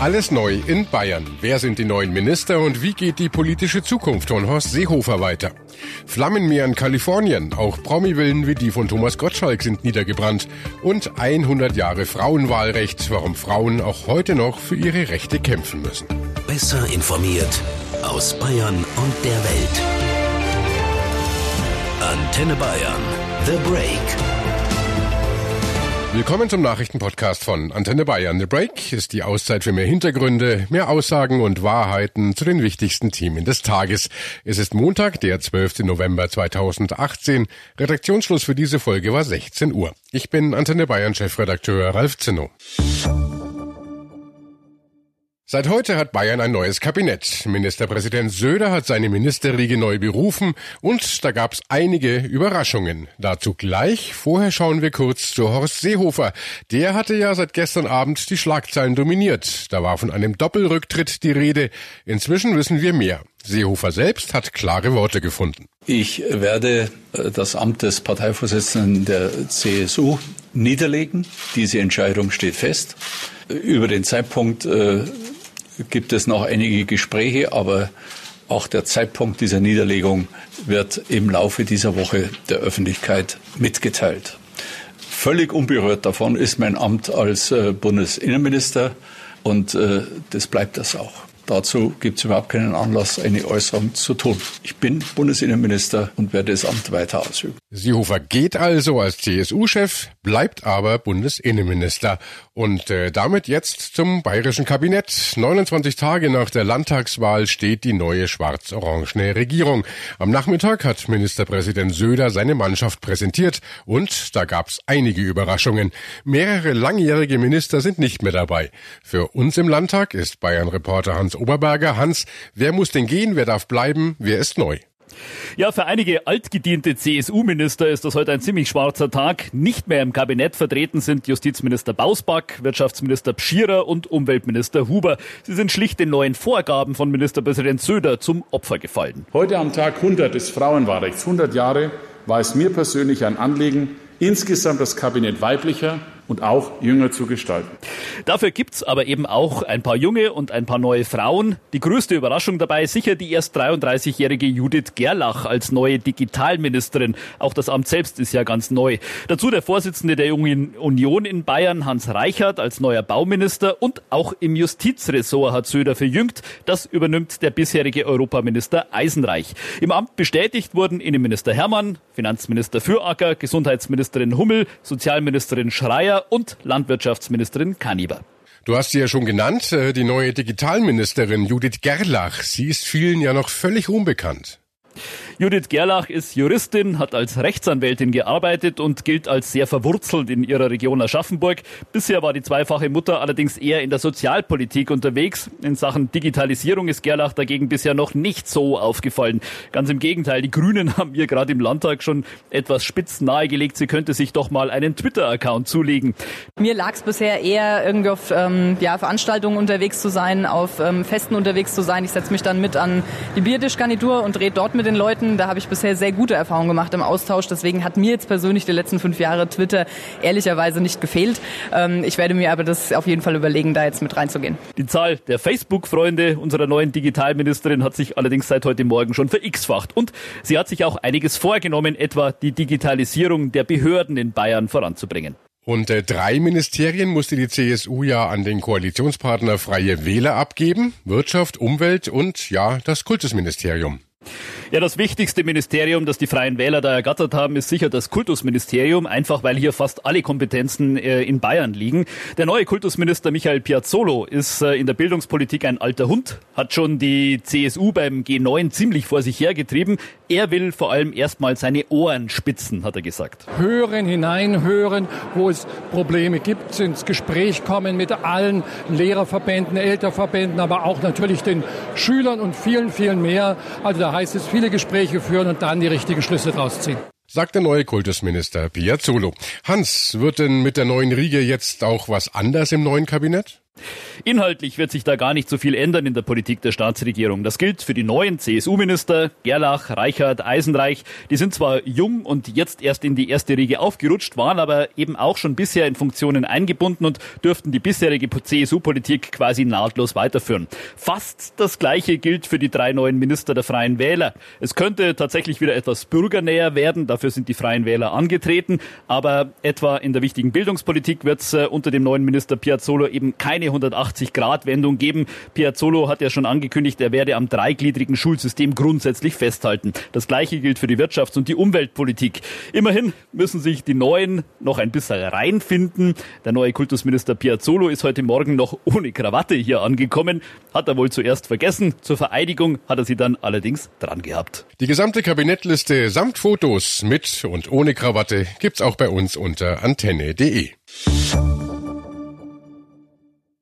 Alles neu in Bayern. Wer sind die neuen Minister und wie geht die politische Zukunft von Horst Seehofer weiter? Flammenmeer in Kalifornien, auch Promi-Villen wie die von Thomas Gottschalk sind niedergebrannt. Und 100 Jahre Frauenwahlrecht, warum Frauen auch heute noch für ihre Rechte kämpfen müssen. Besser informiert aus Bayern und der Welt. Antenne Bayern. The Break. Willkommen zum Nachrichtenpodcast von Antenne Bayern. The Break ist die Auszeit für mehr Hintergründe, mehr Aussagen und Wahrheiten zu den wichtigsten Themen des Tages. Es ist Montag, der 12. November 2018. Redaktionsschluss für diese Folge war 16 Uhr. Ich bin Antenne Bayern Chefredakteur Ralf Zinno. Seit heute hat Bayern ein neues Kabinett. Ministerpräsident Söder hat seine Ministerriege neu berufen und da gab's einige Überraschungen. Dazu gleich. Vorher schauen wir kurz zu Horst Seehofer. Der hatte ja seit gestern Abend die Schlagzeilen dominiert. Da war von einem Doppelrücktritt die Rede. Inzwischen wissen wir mehr. Seehofer selbst hat klare Worte gefunden. Ich werde äh, das Amt des Parteivorsitzenden der CSU niederlegen. Diese Entscheidung steht fest. Über den Zeitpunkt äh, gibt es noch einige Gespräche, aber auch der Zeitpunkt dieser Niederlegung wird im Laufe dieser Woche der Öffentlichkeit mitgeteilt. Völlig unberührt davon ist mein Amt als äh, Bundesinnenminister und äh, das bleibt das auch. Dazu gibt es überhaupt keinen Anlass, eine Äußerung zu tun. Ich bin Bundesinnenminister und werde das Amt weiter ausüben. Seehofer geht also als CSU-Chef, bleibt aber Bundesinnenminister. Und äh, damit jetzt zum bayerischen Kabinett. 29 Tage nach der Landtagswahl steht die neue schwarz-orangene Regierung. Am Nachmittag hat Ministerpräsident Söder seine Mannschaft präsentiert und da gab's einige Überraschungen. Mehrere langjährige Minister sind nicht mehr dabei. Für uns im Landtag ist Bayern-Reporter Hans Oberberger. Hans, wer muss denn gehen, wer darf bleiben, wer ist neu? Ja, für einige altgediente CSU-Minister ist das heute ein ziemlich schwarzer Tag. Nicht mehr im Kabinett vertreten sind Justizminister Bausback, Wirtschaftsminister Pschierer und Umweltminister Huber. Sie sind schlicht den neuen Vorgaben von Ministerpräsident Söder zum Opfer gefallen. Heute am Tag 100 des Frauenwahlrechts, 100 Jahre, war es mir persönlich ein Anliegen, insgesamt das Kabinett weiblicher und auch jünger zu gestalten. Dafür gibt's aber eben auch ein paar junge und ein paar neue Frauen. Die größte Überraschung dabei sicher die erst 33-jährige Judith Gerlach als neue Digitalministerin. Auch das Amt selbst ist ja ganz neu. Dazu der Vorsitzende der Jungen Union in Bayern, Hans Reichert, als neuer Bauminister und auch im Justizressort hat Söder verjüngt. Das übernimmt der bisherige Europaminister Eisenreich. Im Amt bestätigt wurden Innenminister Hermann, Finanzminister Füracker, Gesundheitsministerin Hummel, Sozialministerin Schreier und Landwirtschaftsministerin Kaniber. Du hast sie ja schon genannt, äh, die neue Digitalministerin Judith Gerlach. Sie ist vielen ja noch völlig unbekannt. Judith Gerlach ist Juristin, hat als Rechtsanwältin gearbeitet und gilt als sehr verwurzelt in ihrer Region Aschaffenburg. Bisher war die zweifache Mutter allerdings eher in der Sozialpolitik unterwegs. In Sachen Digitalisierung ist Gerlach dagegen bisher noch nicht so aufgefallen. Ganz im Gegenteil, die Grünen haben ihr gerade im Landtag schon etwas spitz nahegelegt, sie könnte sich doch mal einen Twitter-Account zulegen. Mir lag es bisher eher irgendwie auf ähm, ja, Veranstaltungen unterwegs zu sein, auf ähm, Festen unterwegs zu sein. Ich setze mich dann mit an die Biertischgarnitur und rede dort mit den Leuten Leuten. Da habe ich bisher sehr gute Erfahrungen gemacht im Austausch. Deswegen hat mir jetzt persönlich die letzten fünf Jahre Twitter ehrlicherweise nicht gefehlt. Ähm, ich werde mir aber das auf jeden Fall überlegen, da jetzt mit reinzugehen. Die Zahl der Facebook-Freunde unserer neuen Digitalministerin hat sich allerdings seit heute Morgen schon ver-x-facht. Und sie hat sich auch einiges vorgenommen, etwa die Digitalisierung der Behörden in Bayern voranzubringen. Und äh, drei Ministerien musste die CSU ja an den Koalitionspartner Freie Wähler abgeben. Wirtschaft, Umwelt und ja, das Kultusministerium. Ja, das wichtigste Ministerium, das die Freien Wähler da ergattert haben, ist sicher das Kultusministerium, einfach weil hier fast alle Kompetenzen äh, in Bayern liegen. Der neue Kultusminister Michael Piazzolo ist äh, in der Bildungspolitik ein alter Hund, hat schon die CSU beim G9 ziemlich vor sich hergetrieben. Er will vor allem erstmal seine Ohren spitzen, hat er gesagt. Hören, hineinhören, wo es Probleme gibt, ins Gespräch kommen mit allen Lehrerverbänden, Elternverbänden, aber auch natürlich den Schülern und vielen, vielen mehr. Also da heißt es viele Gespräche führen und dann die richtigen Schlüsse draus ziehen sagt der neue Kultusminister Piazzolo. Hans, wird denn mit der neuen Riege jetzt auch was anders im neuen Kabinett? Inhaltlich wird sich da gar nicht so viel ändern in der Politik der Staatsregierung. Das gilt für die neuen CSU-Minister Gerlach, Reichert, Eisenreich. Die sind zwar jung und jetzt erst in die erste Riege aufgerutscht, waren aber eben auch schon bisher in Funktionen eingebunden und dürften die bisherige CSU-Politik quasi nahtlos weiterführen. Fast das Gleiche gilt für die drei neuen Minister der Freien Wähler. Es könnte tatsächlich wieder etwas bürgernäher werden, dafür sind die Freien Wähler angetreten, aber etwa in der wichtigen Bildungspolitik wird es äh, unter dem neuen Minister Piazzolo eben keine 180-Grad-Wendung geben. Piazzolo hat ja schon angekündigt, er werde am dreigliedrigen Schulsystem grundsätzlich festhalten. Das Gleiche gilt für die Wirtschafts- und die Umweltpolitik. Immerhin müssen sich die Neuen noch ein bisschen reinfinden. Der neue Kultusminister Piazzolo ist heute Morgen noch ohne Krawatte hier angekommen. Hat er wohl zuerst vergessen. Zur Vereidigung hat er sie dann allerdings dran gehabt. Die gesamte Kabinettliste samt Fotos mit und ohne Krawatte gibt's auch bei uns unter antenne.de.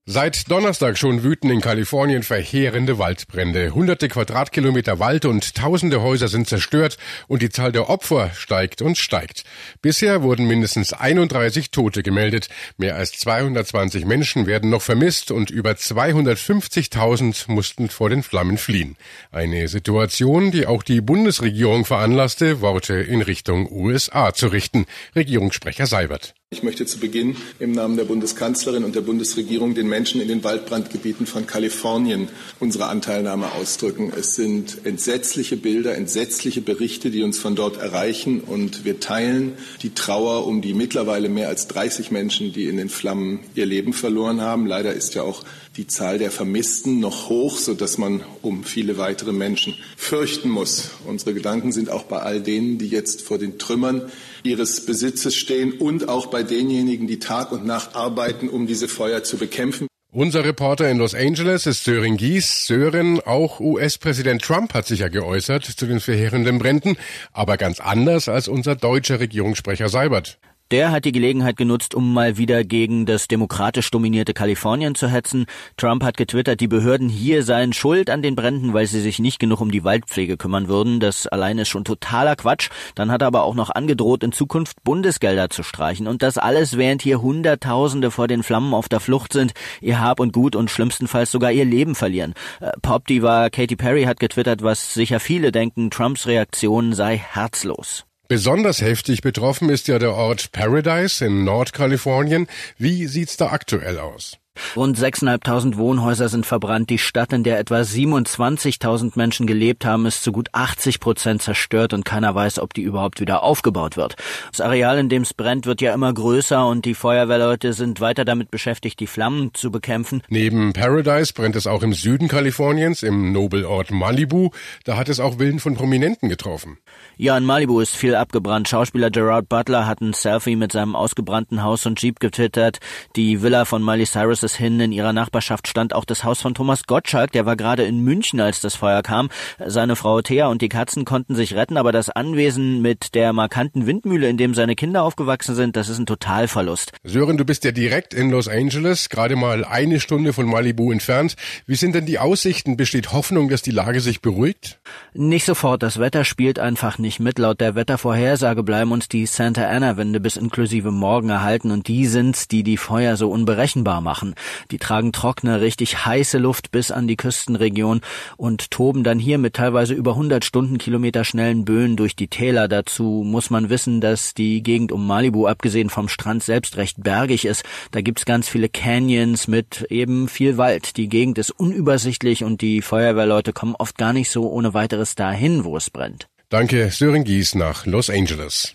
Seit Donnerstag schon wüten in Kalifornien verheerende Waldbrände. Hunderte Quadratkilometer Wald und tausende Häuser sind zerstört und die Zahl der Opfer steigt und steigt. Bisher wurden mindestens 31 Tote gemeldet. Mehr als 220 Menschen werden noch vermisst und über 250.000 mussten vor den Flammen fliehen. Eine Situation, die auch die Bundesregierung veranlasste, Worte in Richtung USA zu richten. Regierungssprecher Seibert. Ich möchte zu Beginn im Namen der Bundeskanzlerin und der Bundesregierung den Menschen in den Waldbrandgebieten von Kalifornien unsere Anteilnahme ausdrücken. Es sind entsetzliche Bilder, entsetzliche Berichte, die uns von dort erreichen und wir teilen die Trauer um die mittlerweile mehr als 30 Menschen, die in den Flammen ihr Leben verloren haben. Leider ist ja auch die Zahl der Vermissten noch hoch, sodass man um viele weitere Menschen fürchten muss. Unsere Gedanken sind auch bei all denen, die jetzt vor den Trümmern ihres Besitzes stehen und auch bei denjenigen, die Tag und Nacht arbeiten, um diese Feuer zu bekämpfen. Unser Reporter in Los Angeles ist Sören Gies. Sören, auch US-Präsident Trump hat sich ja geäußert zu den verheerenden Bränden, aber ganz anders als unser deutscher Regierungssprecher Seibert. Der hat die Gelegenheit genutzt, um mal wieder gegen das demokratisch dominierte Kalifornien zu hetzen. Trump hat getwittert, die Behörden hier seien schuld an den Bränden, weil sie sich nicht genug um die Waldpflege kümmern würden. Das allein ist schon totaler Quatsch. Dann hat er aber auch noch angedroht, in Zukunft Bundesgelder zu streichen. Und das alles, während hier Hunderttausende vor den Flammen auf der Flucht sind, ihr Hab und Gut und schlimmstenfalls sogar ihr Leben verlieren. Äh, Pop-Diva Katy Perry hat getwittert, was sicher viele denken, Trumps Reaktion sei herzlos. Besonders heftig betroffen ist ja der Ort Paradise in Nordkalifornien. Wie sieht's da aktuell aus? Rund 6.500 Wohnhäuser sind verbrannt. Die Stadt, in der etwa 27.000 Menschen gelebt haben, ist zu gut 80 Prozent zerstört und keiner weiß, ob die überhaupt wieder aufgebaut wird. Das Areal, in dem es brennt, wird ja immer größer und die Feuerwehrleute sind weiter damit beschäftigt, die Flammen zu bekämpfen. Neben Paradise brennt es auch im Süden Kaliforniens, im Nobelort Malibu. Da hat es auch Willen von Prominenten getroffen. Ja, in Malibu ist viel abgebrannt. Schauspieler Gerard Butler hat ein Selfie mit seinem ausgebrannten Haus und Jeep getwittert. Die Villa von Miley Cyrus ist hin. In ihrer Nachbarschaft stand auch das Haus von Thomas Gottschalk. Der war gerade in München, als das Feuer kam. Seine Frau Thea und die Katzen konnten sich retten, aber das Anwesen mit der markanten Windmühle, in dem seine Kinder aufgewachsen sind, das ist ein Totalverlust. Sören, du bist ja direkt in Los Angeles, gerade mal eine Stunde von Malibu entfernt. Wie sind denn die Aussichten? Besteht Hoffnung, dass die Lage sich beruhigt? Nicht sofort. Das Wetter spielt einfach nicht mit. Laut der Wettervorhersage bleiben uns die Santa Ana-Winde bis inklusive morgen erhalten und die sind's, die die Feuer so unberechenbar machen. Die tragen trockene, richtig heiße Luft bis an die Küstenregion und toben dann hier mit teilweise über 100 Stundenkilometer schnellen Böen durch die Täler. Dazu muss man wissen, dass die Gegend um Malibu, abgesehen vom Strand selbst, recht bergig ist. Da gibt's ganz viele Canyons mit eben viel Wald. Die Gegend ist unübersichtlich und die Feuerwehrleute kommen oft gar nicht so ohne weiteres dahin, wo es brennt. Danke, Sören Gies nach Los Angeles.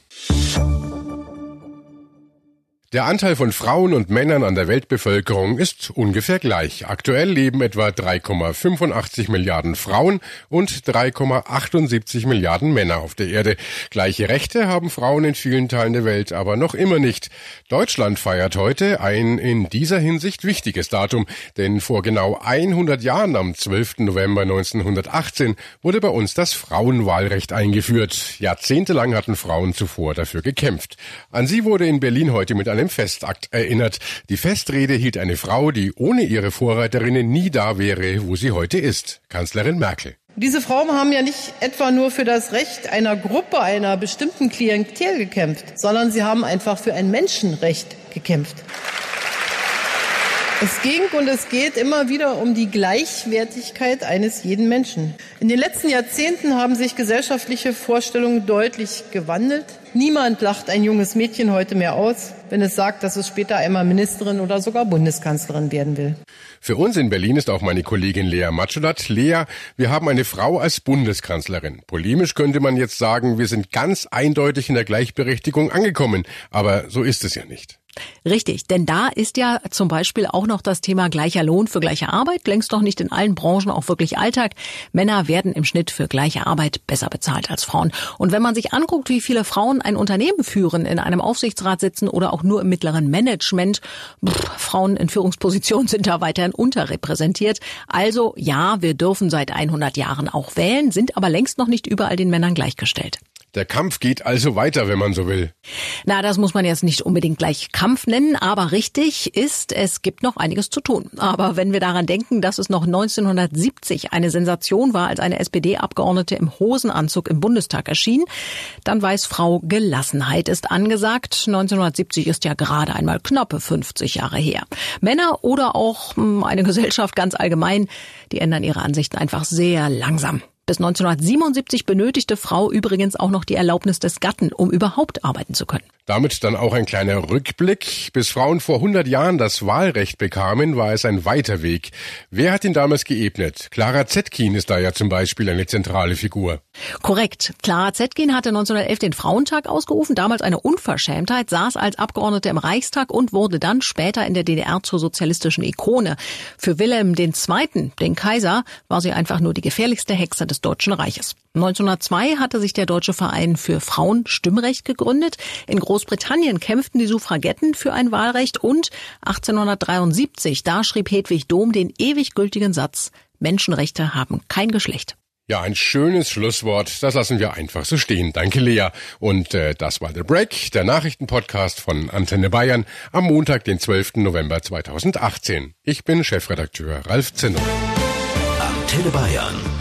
Der Anteil von Frauen und Männern an der Weltbevölkerung ist ungefähr gleich. Aktuell leben etwa 3,85 Milliarden Frauen und 3,78 Milliarden Männer auf der Erde. Gleiche Rechte haben Frauen in vielen Teilen der Welt aber noch immer nicht. Deutschland feiert heute ein in dieser Hinsicht wichtiges Datum, denn vor genau 100 Jahren am 12. November 1918 wurde bei uns das Frauenwahlrecht eingeführt. Jahrzehntelang hatten Frauen zuvor dafür gekämpft. An sie wurde in Berlin heute mit einem Festakt erinnert. Die Festrede hielt eine Frau, die ohne ihre Vorreiterinnen nie da wäre, wo sie heute ist. Kanzlerin Merkel. Diese Frauen haben ja nicht etwa nur für das Recht einer Gruppe, einer bestimmten Klientel gekämpft, sondern sie haben einfach für ein Menschenrecht gekämpft. Es ging und es geht immer wieder um die Gleichwertigkeit eines jeden Menschen. In den letzten Jahrzehnten haben sich gesellschaftliche Vorstellungen deutlich gewandelt. Niemand lacht ein junges Mädchen heute mehr aus, wenn es sagt, dass es später einmal Ministerin oder sogar Bundeskanzlerin werden will. Für uns in Berlin ist auch meine Kollegin Lea Matschulat. Lea, wir haben eine Frau als Bundeskanzlerin. Polemisch könnte man jetzt sagen, wir sind ganz eindeutig in der Gleichberechtigung angekommen. Aber so ist es ja nicht. Richtig, denn da ist ja zum Beispiel auch noch das Thema gleicher Lohn für gleiche Arbeit, längst noch nicht in allen Branchen auch wirklich Alltag. Männer werden im Schnitt für gleiche Arbeit besser bezahlt als Frauen. Und wenn man sich anguckt, wie viele Frauen ein Unternehmen führen, in einem Aufsichtsrat sitzen oder auch nur im mittleren Management, pff, Frauen in Führungspositionen sind da weiterhin unterrepräsentiert. Also ja, wir dürfen seit 100 Jahren auch wählen, sind aber längst noch nicht überall den Männern gleichgestellt. Der Kampf geht also weiter, wenn man so will. Na, das muss man jetzt nicht unbedingt gleich Kampf nennen, aber richtig ist, es gibt noch einiges zu tun. Aber wenn wir daran denken, dass es noch 1970 eine Sensation war, als eine SPD-Abgeordnete im Hosenanzug im Bundestag erschien, dann weiß Frau Gelassenheit ist angesagt. 1970 ist ja gerade einmal knappe 50 Jahre her. Männer oder auch hm, eine Gesellschaft ganz allgemein, die ändern ihre Ansichten einfach sehr langsam. Bis 1977 benötigte Frau übrigens auch noch die Erlaubnis des Gatten, um überhaupt arbeiten zu können. Damit dann auch ein kleiner Rückblick. Bis Frauen vor 100 Jahren das Wahlrecht bekamen, war es ein weiter Weg. Wer hat ihn damals geebnet? Clara Zetkin ist da ja zum Beispiel eine zentrale Figur. Korrekt. Clara Zetkin hatte 1911 den Frauentag ausgerufen, damals eine Unverschämtheit, saß als Abgeordnete im Reichstag und wurde dann später in der DDR zur sozialistischen Ikone. Für Wilhelm II., den Kaiser, war sie einfach nur die gefährlichste Hexe des Deutschen Reiches. 1902 hatte sich der Deutsche Verein für Frauen Stimmrecht gegründet. In Großbritannien kämpften die Suffragetten für ein Wahlrecht und 1873, da schrieb Hedwig Dohm den ewig gültigen Satz, Menschenrechte haben kein Geschlecht. Ja, ein schönes Schlusswort. Das lassen wir einfach so stehen. Danke, Lea. Und äh, das war The Break, der Nachrichtenpodcast von Antenne Bayern am Montag, den 12. November 2018. Ich bin Chefredakteur Ralf Zinno. Antenne Bayern.